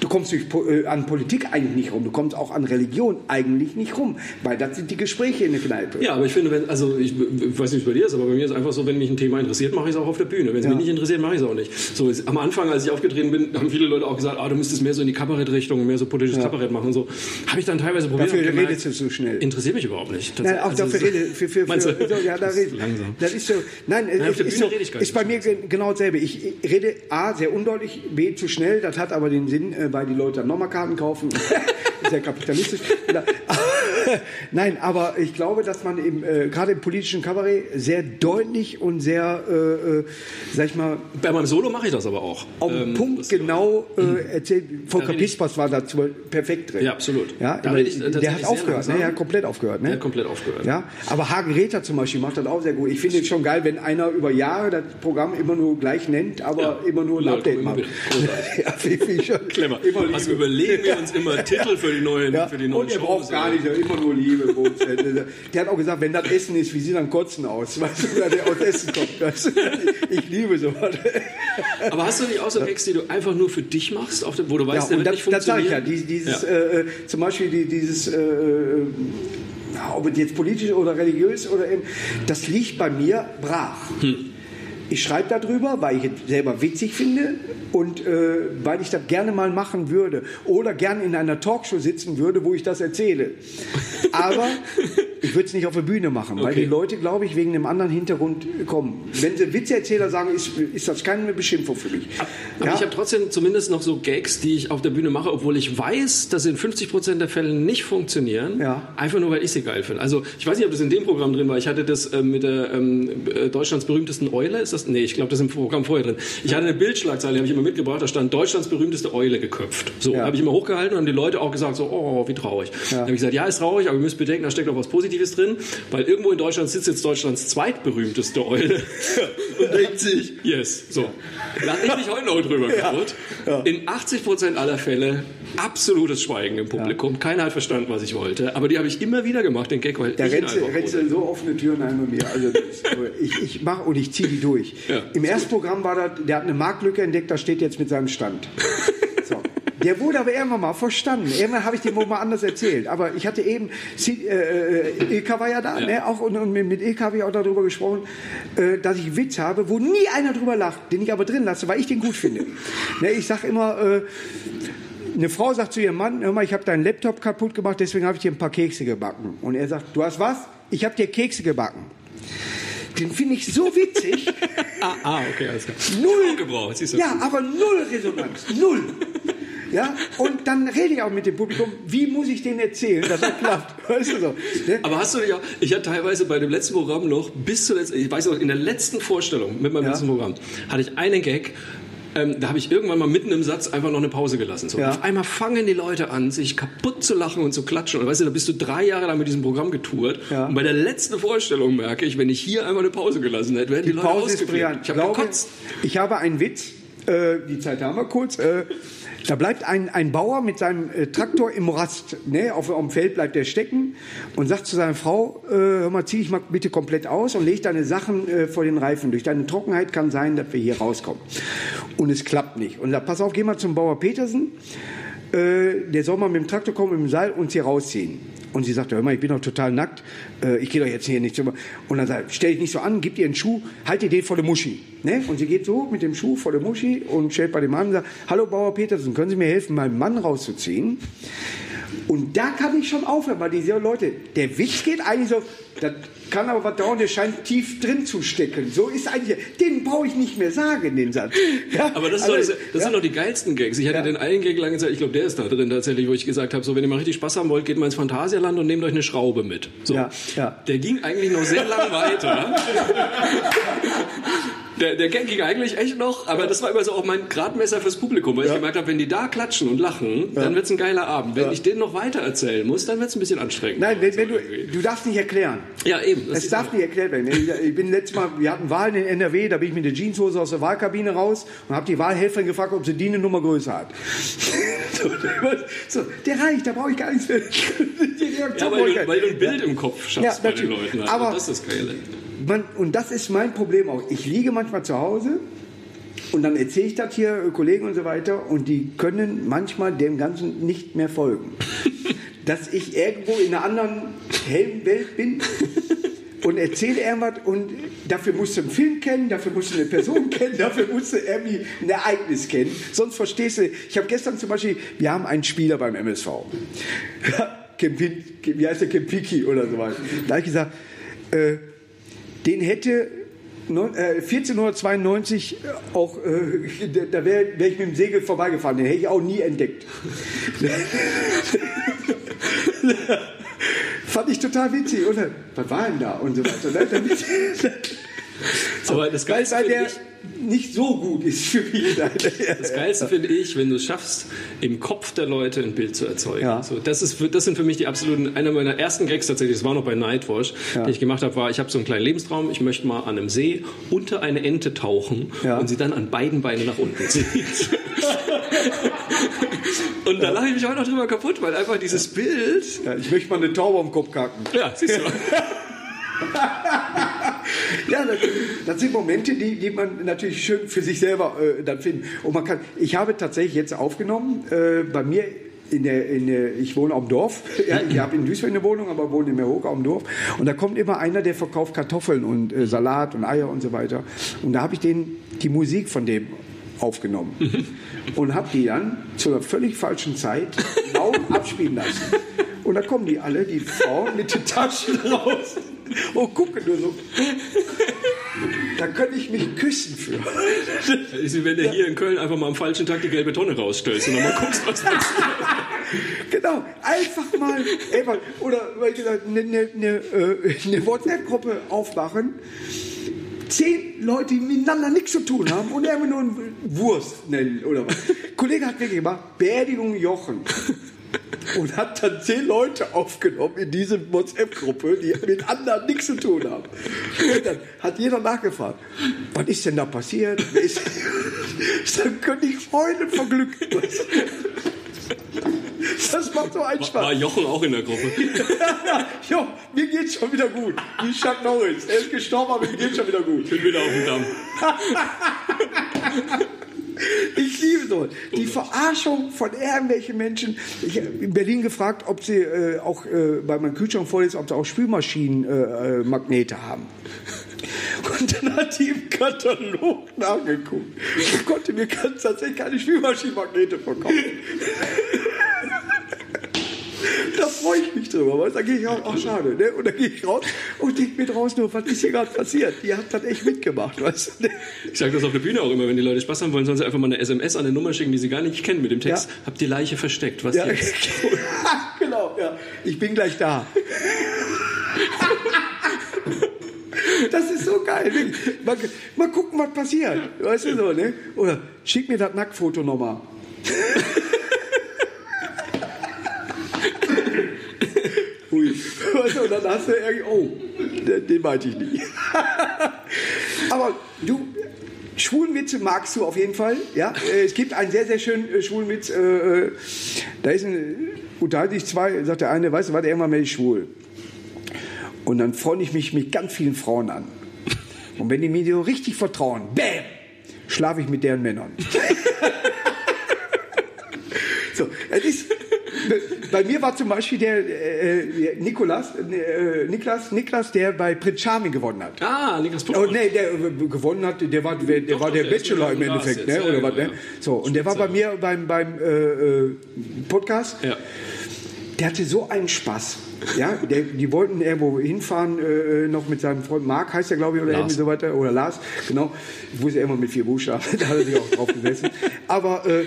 Du kommst durch, äh, an Politik eigentlich nicht rum, du kommst auch an Religion eigentlich nicht rum, weil das sind die Gespräche in der Kneipe. Ja, aber ich finde, wenn, also ich, ich weiß nicht, wie es bei dir ist, aber bei mir ist einfach so, wenn mich ein Thema interessiert, mache ich es auch auf der Bühne. Wenn es Ja. mich nicht interessiert, mache ich es auch nicht. So ist, am Anfang, als ich aufgetreten bin, haben viele Leute auch gesagt, ah, du müsstest mehr so in die Kabarettrichtung, mehr so politisches Kabarett machen und so. Habe ich dann teilweise probiert. Dafür gemerkt, redest du so schnell. Interessiert mich überhaupt nicht. Nein, auch Also, dafür rede für, für, [laughs] für? So, ja, da rede, ist langsam. Das ist so. Nein, Nein, ist, Bühne so, ich ist bei mir ge- genau dasselbe. Ich rede A sehr undeutlich, B zu schnell. Das hat aber den Sinn, äh, weil die Leute dann nochmal Karten kaufen. [laughs] sehr kapitalistisch. [laughs] Nein, aber ich glaube, dass man im, äh, gerade im politischen Kabarett sehr deutlich und sehr, äh, äh, sag ich mal, Bei meinem Solo mache ich das aber auch. auf den Ähm, Punkt genau äh, erzählt. Volker Pispas war dazu perfekt drin. Ja, absolut. Ja, Da ich, der hat aufgehört, ne? Er hat komplett aufgehört, ne? Der hat komplett aufgehört. Ja, aber Hagen Räther zum Beispiel macht das auch sehr gut. Ich finde es schon geil, wenn einer über Jahre das Programm immer nur gleich nennt, aber Ja. immer nur ein Ja, Update macht. [laughs] ja, finde ich schon Clever. Immer. Also überlegen wir uns immer [laughs] Titel für die neuen, ja. für die neuen Und er Shows. braucht gar nicht, immer nur Liebe. Bums. Der hat auch gesagt, wenn das Essen ist, wie sieht dann Kotzen aus? [laughs] Weißt du, wenn der aus Essen kommt. Weißt du? Ich liebe sowas. Aber hast du nicht auch so Gags, die du einfach nur für dich machst, wo du weißt, Ja, der und wird das, nicht das sage ich ja. dieses, Ja. Äh, äh, zum Beispiel die, dieses, äh, äh, ob es jetzt politisch oder religiös oder eben, das liegt bei mir brach. Hm. Ich schreibe darüber, weil ich es selber witzig finde und äh, weil ich das gerne mal machen würde oder gerne in einer Talkshow sitzen würde, wo ich das erzähle. Aber ich würde es nicht auf der Bühne machen, weil Okay. die Leute, glaube ich, wegen einem anderen Hintergrund kommen. Wenn sie Witzeerzähler sagen, ist, ist das keine Beschimpfung für mich. Aber Ja? ich habe trotzdem zumindest noch so Gags, die ich auf der Bühne mache, obwohl ich weiß, dass sie in 50% der Fälle nicht funktionieren. Ja. Einfach nur, weil ich sie geil finde. Also ich weiß nicht, ob das in dem Programm drin war. Ich hatte das ähm, mit der ähm, äh, Deutschlands berühmtesten Eule. Ist das? Nee, ich glaube, das ist im Programm vorher drin. Ich hatte eine Bildschlagzeile, die habe ich immer mitgebracht. Da stand Deutschlands berühmteste Eule geköpft. So Ja. habe ich immer hochgehalten und haben die Leute auch gesagt, so, oh, wie traurig. Dann habe ich gesagt, ja, ist traurig, aber ihr müsst bedenken, da steckt auch was Positives drin, weil irgendwo in Deutschland sitzt jetzt Deutschlands zweitberühmteste Eule [laughs] und denkt sich, yes. So. Da habe ich mich heute noch drüber kaputt. In 80 Prozent aller Fälle absolutes Schweigen im Publikum. Keiner hat verstanden, was ich wollte. Aber die habe ich immer wieder gemacht, den Gag, weil Da ich rennst rennst so offene Türen ein bei mir. Also [laughs] ich, ich mache und ich ziehe die durch. Ja. Im ersten Programm war das, der hat eine Marktlücke entdeckt, da steht jetzt mit seinem Stand. [laughs] So. Der wurde aber irgendwann mal verstanden. Irgendwann habe ich dem mal anders erzählt. Aber ich hatte eben, äh, äh, Ilka war ja da, ja. Ne, auch, und, und mit Ilka habe ich auch darüber gesprochen, äh, dass ich einen Witz habe, wo nie einer drüber lacht, den ich aber drin lasse, weil ich den gut finde. [laughs] ne, ich sage immer, äh, eine Frau sagt zu ihrem Mann, hör mal, ich habe deinen Laptop kaputt gemacht, deswegen habe ich dir ein paar Kekse gebacken. Und er sagt, du hast was? Ich habe dir Kekse gebacken. Den finde ich so witzig. [laughs] ah, ah, okay, alles klar. Null. Gebraucht, ja, aber null Resonanz. Null. Ja, und dann rede ich auch mit dem Publikum, wie muss ich denen erzählen, dass er klappt. [laughs] Weißt du so, ne? Aber hast du dich auch, ich hatte teilweise bei dem letzten Programm noch, bis zuletzt, ich weiß noch, in der letzten Vorstellung mit meinem ja. letzten Programm, hatte ich einen Gag, ähm, da habe ich irgendwann mal mitten im Satz einfach noch eine Pause gelassen. So. Ja. Auf einmal fangen die Leute an, sich kaputt zu lachen und zu klatschen. Und weißt du, da bist du drei Jahre lang mit diesem Programm getourt. Ja. Und bei der letzten Vorstellung merke ich, wenn ich hier einmal eine Pause gelassen hätte, wären die, die Leute Pause brillant. Ich habe gekotzt. Ich habe einen Witz, äh, die Zeit haben wir kurz. Äh, da bleibt ein, ein Bauer mit seinem äh, Traktor im Rast, ne, auf, auf dem Feld bleibt er stecken und sagt zu seiner Frau, äh, hör mal, zieh dich mal bitte komplett aus und leg deine Sachen äh, vor den Reifen. Durch deine Trockenheit kann sein, dass wir hier rauskommen. Und es klappt nicht. Und da pass auf, geh mal zum Bauer Petersen, äh, der soll mal mit dem Traktor kommen, mit dem Seil uns hier rausziehen. Und sie sagte, hör mal, ich bin doch total nackt, äh, ich gehe doch jetzt hier nicht zum... Und dann sagt stell dich nicht so an, gib dir einen Schuh, halt dir den vor der Muschi. Ne? Und sie geht so mit dem Schuh vor der Muschi und stellt bei dem Mann und sagt, hallo Bauer Petersen, können Sie mir helfen, meinen Mann rauszuziehen? Und da kann ich schon aufhören, weil diese Leute, der Witz geht eigentlich so, das kann aber was dauern, der scheint tief drin zu stecken. So ist eigentlich, den brauche ich nicht mehr sagen, den Satz. [laughs] Ja? Aber das, also, das, das ja? sind doch die geilsten Gags. Ich hatte ja. den einen Gag lange Zeit, ich glaube, der ist da drin tatsächlich, wo ich gesagt habe, so, wenn ihr mal richtig Spaß haben wollt, geht mal ins Phantasialand und nehmt euch eine Schraube mit. So. Ja, ja. Der ging eigentlich noch sehr lang weiter. [laughs] Der, der Gag ging eigentlich echt noch, aber das war immer so auch mein Gradmesser fürs Publikum, weil ja. ich gemerkt habe, wenn die da klatschen und lachen, ja. dann wird's ein geiler Abend. Wenn ja. ich den noch weiter erzählen muss, dann wird's ein bisschen anstrengend. Nein, wenn, wenn du, du darfst nicht erklären. Ja, eben. Es darf nicht erklärt werden. Ich bin letztes Mal, wir hatten Wahlen in NRW, da bin ich mit der Jeanshose aus der Wahlkabine raus und habe die Wahlhelferin gefragt, ob sie die eine Nummer größer hat. [laughs] so, der reicht, da brauche ich gar nichts mehr. [laughs] ja, weil du, weil du ein Bild im Kopf schaffst bei den Leuten. Also aber das ist das Geile man, und das ist mein Problem auch. Ich liege manchmal zu Hause und dann erzähle ich das hier Kollegen und so weiter und die können manchmal dem Ganzen nicht mehr folgen. [laughs] Dass ich irgendwo in einer anderen hellen Welt bin und erzähle irgendwas und dafür musst du einen Film kennen, dafür musst du eine Person [laughs] kennen, dafür musst du irgendwie ein Ereignis kennen. Sonst verstehst du. Ich habe gestern zum Beispiel, wir haben einen Spieler beim MSV. [laughs] Wie heißt der Kempiki oder so weiter. Da habe ich gesagt, äh, den hätte 1492 äh, auch, äh, da wäre wär ich mit dem Segel vorbeigefahren, den hätte ich auch nie entdeckt. [laughs] Fand ich total witzig, oder? Was war denn da? Und so weiter. [laughs] so, Aber das Geilste weil, weil der, nicht so gut ist für mich. Das Geilste finde ich, wenn du es schaffst, im Kopf der Leute ein Bild zu erzeugen. Ja. So, das, ist, das sind für mich die absoluten, einer meiner ersten Gags tatsächlich, das war noch bei Nightwash, ja. den ich gemacht habe, war, ich habe so einen kleinen Lebenstraum, ich möchte mal an einem See unter eine Ente tauchen ja. und sie dann an beiden Beinen nach unten ziehen. [laughs] und da lache ich mich heute noch drüber kaputt, weil einfach dieses Bild... ich möchte mal eine Taube am Kopf kacken. Ja, siehst du. [laughs] ja, das, das, sind Momente, die, die man natürlich schön für sich selber äh, dann finden. Und man kann, ich habe tatsächlich jetzt aufgenommen, äh, bei mir in der, in der, ich wohne am Dorf. [laughs] Ja, ich habe in Duisburg eine Wohnung, aber wohne in Meroka am Dorf. Und da kommt immer einer, der verkauft Kartoffeln und äh, Salat und Eier und so weiter. Und da habe ich den, die Musik von dem aufgenommen und habe die dann zu einer völlig falschen Zeit laut abspielen lassen. Und da kommen die alle, die Frauen mit den Taschen raus und gucken nur so. Da könnte ich mich küssen für. Ist wie wenn du hier in Köln einfach mal am falschen Tag die gelbe Tonne rausstellst und dann mal guckst, was passiert. Genau, einfach mal, oder eine, eine, eine, äh, eine WhatsApp-Gruppe aufmachen zehn Leute, die miteinander nichts zu tun haben und einfach nur eine Wurst nennen oder was. Kollege hat wirklich gemacht, Beerdigung Jochen und hat dann zehn Leute aufgenommen in diese WhatsApp-Gruppe, die mit anderen nichts zu tun haben. Und dann hat jeder nachgefragt, was ist denn da passiert? [laughs] dann könnte ich heulen vor Glück. [laughs] Das macht so einen Spaß. War Jochen auch in der Gruppe? [laughs] jo, mir geht's schon wieder gut. Wie Chuck Norris. Er ist gestorben, aber mir geht's schon wieder gut. Ich bin wieder auf dem Damm. [laughs] Ich liebe so. Die Verarschung von irgendwelchen Menschen. Ich habe in Berlin gefragt, ob sie äh, auch äh, bei meinem Kühlschrank voll ist, ob sie auch Spülmaschinenmagnete äh, Magnete haben. Und dann hat die im Katalog nachgeguckt. Ich konnte mir ganz tatsächlich keine Spülmaschinenmagnete verkaufen. Freue ich mich drüber, weil da gehe ich auch, ach schade, ne? Und dann gehe ich raus und denke mir draußen nur, was ist hier gerade passiert? Die hat das echt mitgemacht, weißt du? ne? Ich sage das auf der Bühne auch immer, wenn die Leute Spaß haben wollen, sollen sie einfach mal eine SMS an eine Nummer schicken, die sie gar nicht kennen, mit dem Text, Ja. habt die Leiche versteckt, was Ja, jetzt? [laughs] [laughs] genau, ja. Ich bin gleich da. [laughs] Das ist so geil. wirklich. Mal, mal gucken, was passiert. Weißt du so, ne? Oder schick mir das Nacktfoto nochmal. [laughs] Und dann hast du irgendwie, oh, den, den meinte ich nicht. [laughs] Aber du, Schwulenwitze magst du auf jeden Fall. Ja? Äh, Es gibt einen sehr, sehr schönen äh, Schwulenwitz. Äh, da ist ein, unterhalte ich zwei, sagt der eine, weißt du was, irgendwann werde ich schwul. Und dann freue ich mich mit ganz vielen Frauen an. Und wenn die mir so richtig vertrauen, bäm, schlafe ich mit deren Männern. [laughs] so, es ist, [laughs] bei mir war zum Beispiel der äh, Nikolas, äh, Niklas, Niklas, der bei Prince Charming gewonnen hat. Ah, Niklas Oh, Puppe. nee, der äh, gewonnen hat, der war, der, der Doch, war doch, der der Bachelor im Endeffekt, ne? ja, Oder was, genau, ne? ja. So, und der war bei mir beim, beim äh, äh, Podcast. Ja. Der hatte so einen Spaß. Ja, der, die wollten irgendwo hinfahren, äh, noch mit seinem Freund Marc, heißt er, glaube ich, oder Lars. irgendwie so weiter, oder Lars, genau. Ich wusste immer mit vier Buchstaben, [laughs] da hat er sich auch drauf gesessen. Aber äh,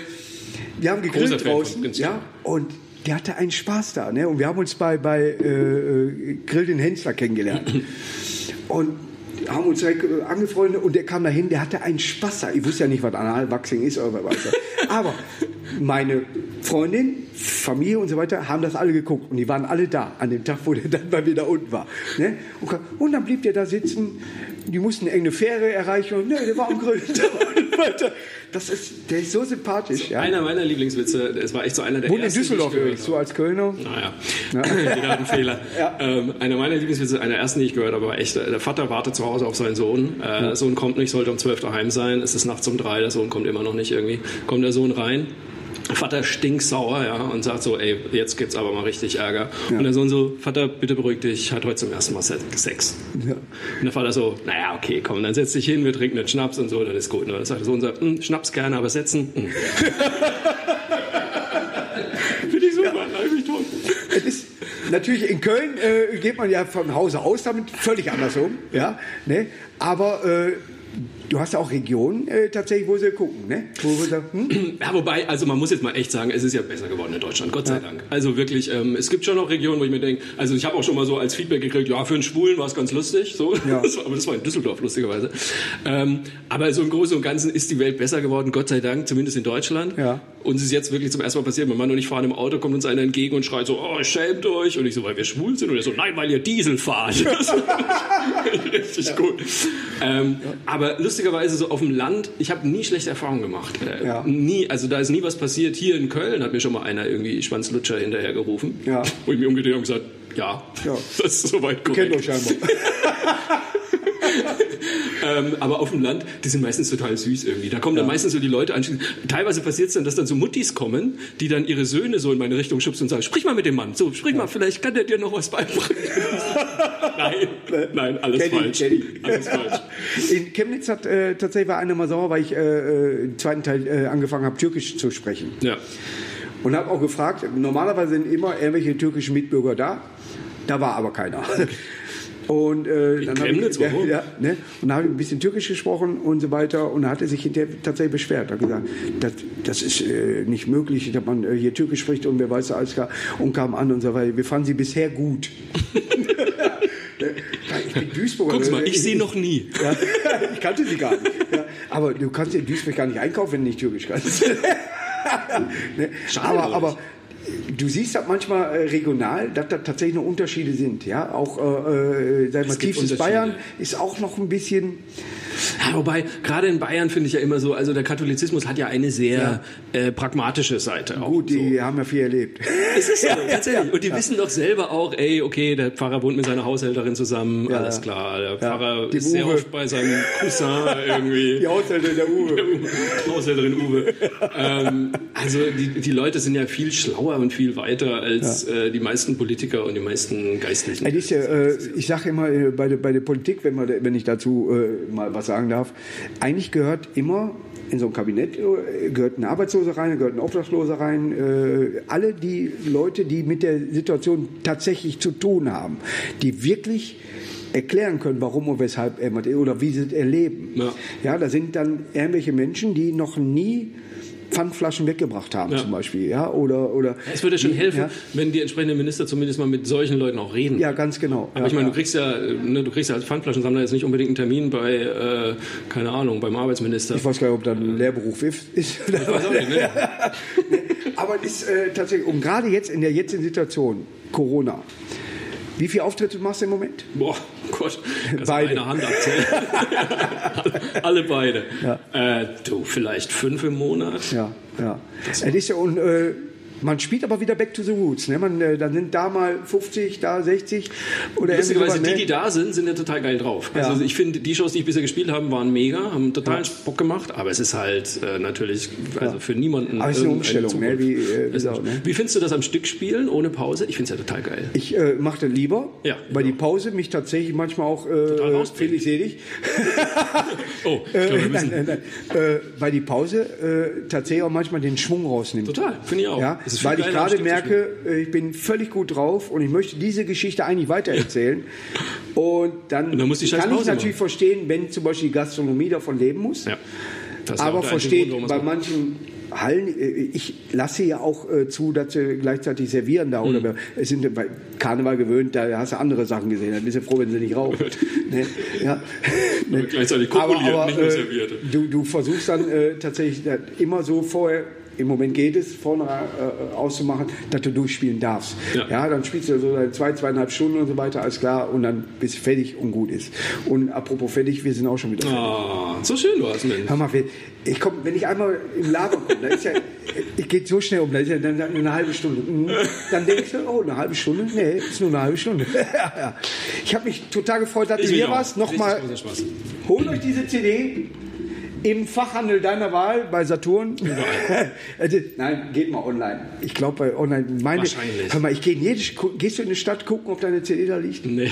wir haben gegrillt draußen, ja, und der hatte einen Spaß da, ne? Und wir haben uns bei, bei äh, äh, Grill den Hensler kennengelernt. [clears throat] Und haben uns direkt äh, angefreundet und der kam dahin, der hatte einen Spaß da. Ich wusste ja nicht, was Analwachsing ist oder was. [laughs] Aber meine Freundin, Familie und so weiter haben das alle geguckt und die waren alle da an dem Tag, wo der dann bei mir da unten war. Ne? Und, dann blieb der da sitzen, die mussten irgendeine Fähre erreichen und ne, der war am Grillen. [laughs] Das ist, der ist so sympathisch. Ja. Einer meiner Lieblingswitze, es war echt so einer der Wohnt in ersten, die ich Düsseldorf gehört übrigens, habe. so als Kölner. Naja, jeder [laughs] hat einen Fehler. Ja. Ähm, einer meiner Lieblingswitze, einer der ersten, die ich gehört habe, war echt, äh, der Vater wartet zu Hause auf seinen Sohn. Äh, Der Sohn kommt nicht, sollte um 12 daheim sein. Es ist nachts um drei, der Sohn kommt immer noch nicht irgendwie. Kommt der Sohn rein. Vater stinksauer, ja, und sagt so, ey, jetzt gibt's aber mal richtig Ärger. Und der Sohn so, Vater, bitte beruhig dich, hat heute zum ersten Mal Sex. Ja. Und der Vater so, naja, okay, komm, dann setz dich hin, wir trinken einen Schnaps und so, dann ist gut. Und dann sagt der Sohn so, hm, Schnaps gerne, aber setzen. Hm. [laughs] Finde ich super, da hab ich tot. Es ist, natürlich in Köln äh, geht man ja von Hause aus damit völlig anders um, ja, ne? Aber äh, du hast ja auch Regionen äh, tatsächlich, wo sie gucken, ne? Wo sagen, hm? [clears throat] Ja, wobei, also man muss jetzt mal echt sagen, es ist ja besser geworden in Deutschland, Gott sei Dank. Also wirklich, ähm, es gibt schon noch Regionen, wo ich mir denke, also ich habe auch schon mal so als Feedback gekriegt, ja, für einen Schwulen war es ganz lustig, so, Ja. [laughs] Das war, aber das war in Düsseldorf lustigerweise. Ähm, aber so im Großen und Ganzen ist die Welt besser geworden, Gott sei Dank, zumindest in Deutschland. Ja. Und es ist jetzt wirklich zum ersten Mal passiert, mein Mann und ich fahren im Auto, kommt uns einer entgegen und schreit so, oh, schämt euch. Und ich so, weil wir schwul sind? Und er so, nein, weil ihr Diesel fahrt. [laughs] [laughs] Richtig gut. Ähm, Aber lustigerweise so auf dem Land, ich habe nie schlechte Erfahrungen gemacht. Äh, Ja. Nie, also da ist nie was passiert. Hier in Köln hat mir schon mal einer irgendwie Schwanzlutscher hinterher gerufen. Ja. Wo ich mich umgedreht und gesagt, ja, Ja. [laughs] das ist soweit kennt korrekt. euch scheinbar. [laughs] Ähm, aber auf dem Land, die sind meistens total süß irgendwie. Da kommen dann meistens so die Leute an. Teilweise passiert es dann, dass dann so Muttis kommen, die dann ihre Söhne so in meine Richtung schubsen und sagen, sprich mal mit dem Mann. So, sprich mal, vielleicht kann der dir noch was beibringen. [laughs] nein, nein, alles Kenn ich, falsch. kenn ich. Alles falsch. In Chemnitz hat äh, tatsächlich war einer mal sauer, weil ich äh, äh, im zweiten Teil äh, angefangen habe, Türkisch zu sprechen. Ja. Und habe auch gefragt, normalerweise sind immer irgendwelche türkischen Mitbürger da, da war aber keiner. Und, äh, dann hab Chemnitz, ich, ja, [laughs] ja, ne? Und dann habe ich ein bisschen Türkisch gesprochen und so weiter. Und dann hat er sich hinterher tatsächlich beschwert. Er hat gesagt, das, das ist äh, nicht möglich, dass man äh, hier Türkisch spricht und wer weiß alles. Und kam an und so weiter. Wir fanden sie bisher gut. [laughs] ich bin Duisburger. Guck's mal, ich sehe noch nie. Ja, [laughs] ich kannte sie gar nicht. Ja, aber du kannst in Duisburg gar nicht einkaufen, wenn du nicht Türkisch kannst. ne? Schade aber, aber du siehst das manchmal äh, regional, dass da tatsächlich noch Unterschiede sind. Ja, auch äh, äh, mal, tiefstes. Bayern ist auch noch ein bisschen Ja, wobei, gerade in Bayern finde ich ja immer so, also der Katholizismus hat ja eine sehr äh, pragmatische Seite. Gut, die so. haben ja viel erlebt. [laughs] Es ist so, tatsächlich. Und die wissen doch selber auch, ey, okay, der Pfarrer wohnt mit seiner Haushälterin zusammen, Ja, alles ja. klar. Der Pfarrer ist sehr Uwe. oft bei seinem Cousin [laughs] irgendwie. Die Haushälterin der Uwe. [laughs] Haushälterin Uwe. ähm, also die, die Leute sind ja viel schlauer und viel weiter als äh, die meisten Politiker und die meisten Geistlichen. Es ist ja, äh, ich sage immer äh, bei der, bei der Politik, wenn, man, wenn ich dazu äh, mal was sagen darf, eigentlich gehört immer in so ein Kabinett äh, gehört ein Arbeitsloser rein, gehört ein Obdachloser rein, äh, alle die Leute, die mit der Situation tatsächlich zu tun haben, die wirklich erklären können, warum und weshalb er oder wie sie es erleben. Ja. ja, da sind dann irgendwelche Menschen, die noch nie Pfandflaschen weggebracht haben, Ja. zum Beispiel, ja, oder oder. es würde schon helfen, Ja, wenn die entsprechenden Minister zumindest mal mit solchen Leuten auch reden. ja ganz genau. Aber ich meine, du kriegst ja, ne, du kriegst ja als Pfandflaschensammler jetzt nicht unbedingt einen Termin bei, äh, keine Ahnung, beim Arbeitsminister. Ich weiß gar nicht, ob das ein Lehrberuf ist. [laughs] ist Ich weiß auch nicht, ne? [laughs] Aber es ist äh, tatsächlich, und gerade jetzt in der jetzigen Situation, Corona, wie viele Auftritte machst du im Moment? Boah, Gott, kannst Beide. eine Hand abzählen. [laughs] Alle beide. Ja. Äh, du, vielleicht fünf im Monat. Ja, ja. Es ist ja, und äh, man spielt aber wieder Back to the Roots. Ne? Man, äh, dann sind da mal 50, da 60 oder Lustigerweise, sowas, die, ne? die da sind, sind ja total geil drauf. Ja. Also ich finde, die Shows, die ich bisher gespielt habe, waren mega, haben total Bock gemacht, aber es ist halt äh, natürlich also für niemanden. Aber es ist eine Umstellung, ne? Wie, äh, wie gesagt, ne? Wie findest du das am Stück spielen, ohne Pause? Ich finde es ja total geil. Ich äh, mache das lieber, Ja, weil die Pause mich tatsächlich manchmal auch äh, ich selig. [laughs] Oh, ich Äh, glaube, wir nein, müssen. nein, nein. Äh, weil die Pause äh, tatsächlich auch manchmal den Schwung rausnimmt. Total, finde ich auch. Ja, weil ich gerade merke, äh, ich bin völlig gut drauf und ich möchte diese Geschichte eigentlich weitererzählen. [laughs] Und dann, Und dann muss scheiß kann ich natürlich verstehen, wenn zum Beispiel die Gastronomie davon leben muss. Ja. Ja aber versteht Grund, bei manchen Hallen, äh, ich lasse ja auch äh, zu, dass sie gleichzeitig servieren da. Mhm. Oder es sind bei Karneval gewöhnt, da hast du andere Sachen gesehen. Da bist du froh, wenn sie nicht rauchen. [laughs] ne? ja. [laughs] ne? gleichzeitig kopuliert, nicht nur äh, serviert. Du, du versuchst dann äh, tatsächlich immer so vorher, im Moment geht es, vorne äh, auszumachen, dass du durchspielen darfst. Ja. Ja. dann spielst du so zwei, zweieinhalb Stunden und so weiter, alles klar, und dann bist du fertig und gut ist. Und apropos fertig, wir sind auch schon wieder fertig. Ah, so schön du hast, Mensch. Hör mal, ich komm, wenn ich einmal im Laden komme, da ist ja, ich geht so schnell um, da ist ja dann nur eine halbe Stunde. Mhm. Dann denkst du, oh, eine halbe Stunde? Nee, ist nur eine halbe Stunde. [laughs] Ich habe mich total gefreut, dass du Ich mich hier warst. Nochmal, holt euch diese CD im Fachhandel deiner Wahl, bei Saturn. [laughs] Also, Nein, geht mal online. Ich glaube bei online. Meine, Wahrscheinlich. Hör mal, ich gehe in jede, gehst du in die Stadt gucken, ob deine CD da liegt? Nee.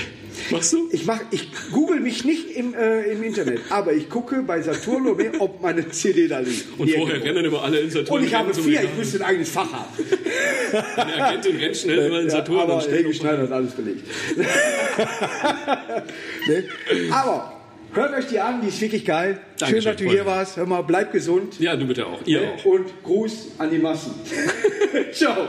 Machst du? Ich mach, ich google mich nicht im, äh, im Internet, aber ich gucke bei Saturn, ob meine CD da liegt. Und Hier vorher irgendwo. rennen immer alle in Saturn. Und ich habe vier, ich müsste ein eigenes Fach haben. [laughs] Eine Agentin rennt schnell immer in Ja, Saturn aber und stellt Helge Schneider hat alles belegt. [laughs] ne? Aber hört euch die an, die ist wirklich geil. Dankeschön, Schön, dass du hier warst. Hör mal, bleib gesund. Ja, du bitte auch. Ihr auch. Und Gruß an die Massen. [laughs] Ciao.